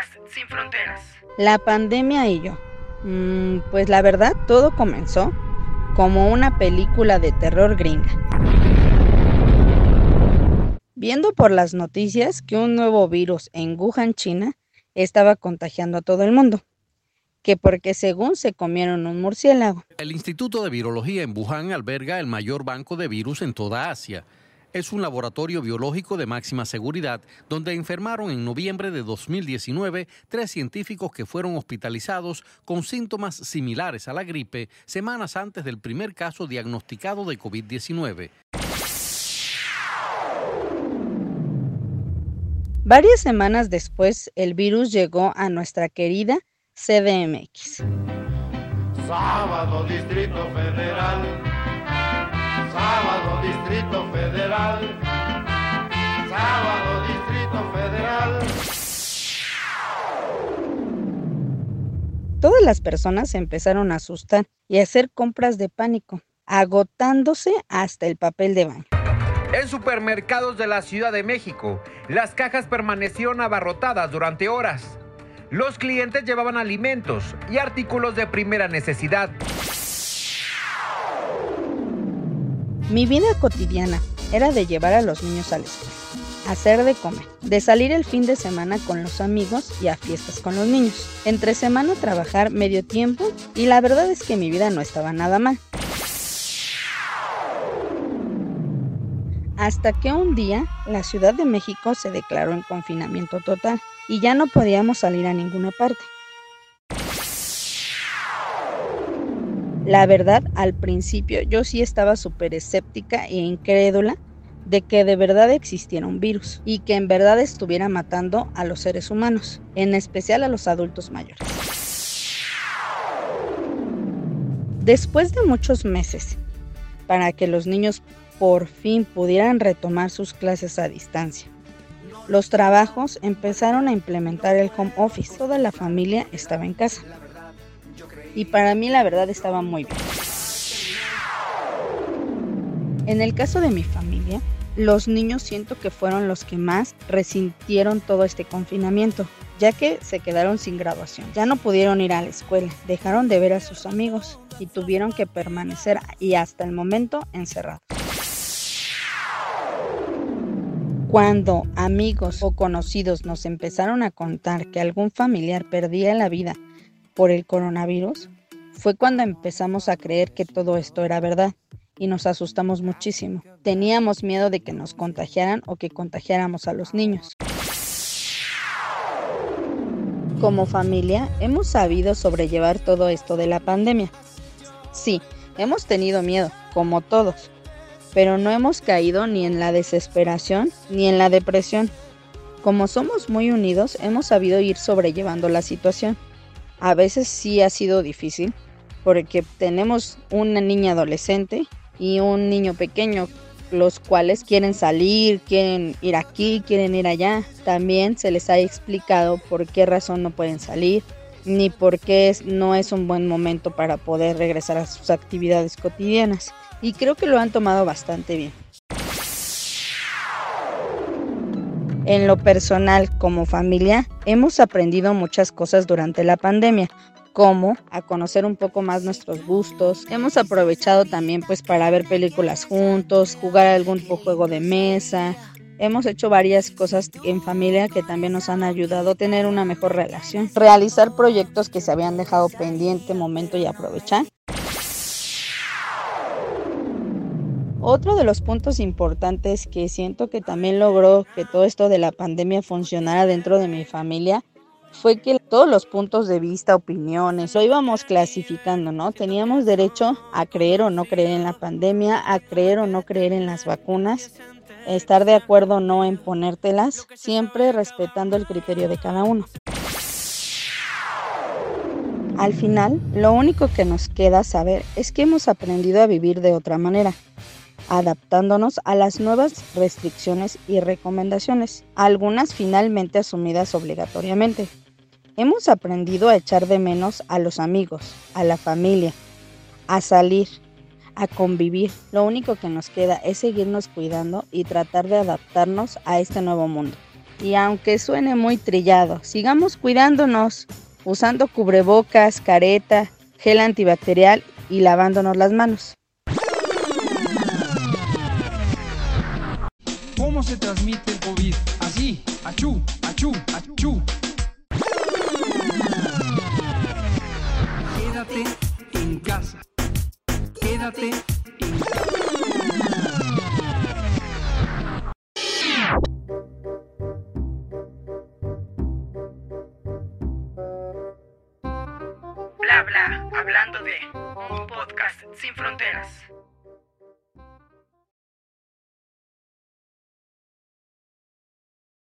Podcast sin fronteras. La pandemia y yo. Mm, pues la verdad, todo comenzó como una película de terror gringa. Viendo por las noticias que un nuevo virus en Wuhan, China, estaba contagiando a todo el mundo que porque según se comieron un murciélago. El Instituto de Virología en Wuhan alberga el mayor banco de virus en toda Asia. Es un laboratorio biológico de máxima seguridad donde enfermaron en noviembre de 2019 tres científicos que fueron hospitalizados con síntomas similares a la gripe semanas antes del primer caso diagnosticado de COVID-19. Varias semanas después, el virus llegó a nuestra querida CDMX. Sábado Distrito Federal. Sábado Distrito Federal. Todas las personas se empezaron a asustar y a hacer compras de pánico, agotándose hasta el papel de baño. En supermercados de la Ciudad de México, las cajas permanecieron abarrotadas durante horas. Los clientes llevaban alimentos y artículos de primera necesidad. Mi vida cotidiana era de llevar a los niños a la escuela, hacer de comer, de salir el fin de semana con los amigos y a fiestas con los niños. Entre semana trabajar medio tiempo y la verdad es que mi vida no estaba nada mal. Hasta que un día la Ciudad de México se declaró en confinamiento total y ya no podíamos salir a ninguna parte. La verdad, al principio yo sí estaba súper escéptica e incrédula de que de verdad existiera un virus y que en verdad estuviera matando a los seres humanos, en especial a los adultos mayores. Después de muchos meses, para que los niños por fin pudieran retomar sus clases a distancia, los trabajos empezaron a implementar el home office. Toda la familia estaba en casa. Y para mí la verdad estaba muy bien. En el caso de mi familia, los niños siento que fueron los que más resintieron todo este confinamiento, ya que se quedaron sin graduación. Ya no pudieron ir a la escuela, dejaron de ver a sus amigos y tuvieron que permanecer y hasta el momento encerrados. Cuando amigos o conocidos nos empezaron a contar que algún familiar perdía la vida por el coronavirus, fue cuando empezamos a creer que todo esto era verdad y nos asustamos muchísimo. Teníamos miedo de que nos contagiaran o que contagiáramos a los niños. Como familia, hemos sabido sobrellevar todo esto de la pandemia. Sí, hemos tenido miedo, como todos, pero no hemos caído ni en la desesperación ni en la depresión. Como somos muy unidos, hemos sabido ir sobrellevando la situación. A veces sí ha sido difícil, porque tenemos una niña adolescente y un niño pequeño, los cuales quieren salir, quieren ir aquí, quieren ir allá. También se les ha explicado por qué razón no pueden salir, ni por qué no es un buen momento para poder regresar a sus actividades cotidianas y creo que lo han tomado bastante bien. En lo personal, como familia, hemos aprendido muchas cosas durante la pandemia, como a conocer un poco más nuestros gustos. Hemos aprovechado también pues para ver películas juntos, jugar algún juego de mesa. Hemos hecho varias cosas en familia que también nos han ayudado a tener una mejor relación. Realizar proyectos que se habían dejado pendiente momento y aprovechar. Otro de los puntos importantes que siento que también logró que todo esto de la pandemia funcionara dentro de mi familia fue que todos los puntos de vista, opiniones, lo íbamos clasificando, ¿no? Teníamos derecho a creer o no creer en la pandemia, a creer o no creer en las vacunas, estar de acuerdo o no en ponértelas, siempre respetando el criterio de cada uno. Al final, lo único que nos queda saber es que hemos aprendido a vivir de otra manera, adaptándonos a las nuevas restricciones y recomendaciones, algunas finalmente asumidas obligatoriamente. Hemos aprendido a echar de menos a los amigos, a la familia, a salir, a convivir. Lo único que nos queda es seguirnos cuidando y tratar de adaptarnos a este nuevo mundo. Y aunque suene muy trillado, sigamos cuidándonos, usando cubrebocas, careta, gel antibacterial y lavándonos las manos. ¿Cómo se transmite el COVID? Así, achú, achú, achú. Quédate en casa. Quédate en casa. Bla bla, hablando de un podcast sin fronteras.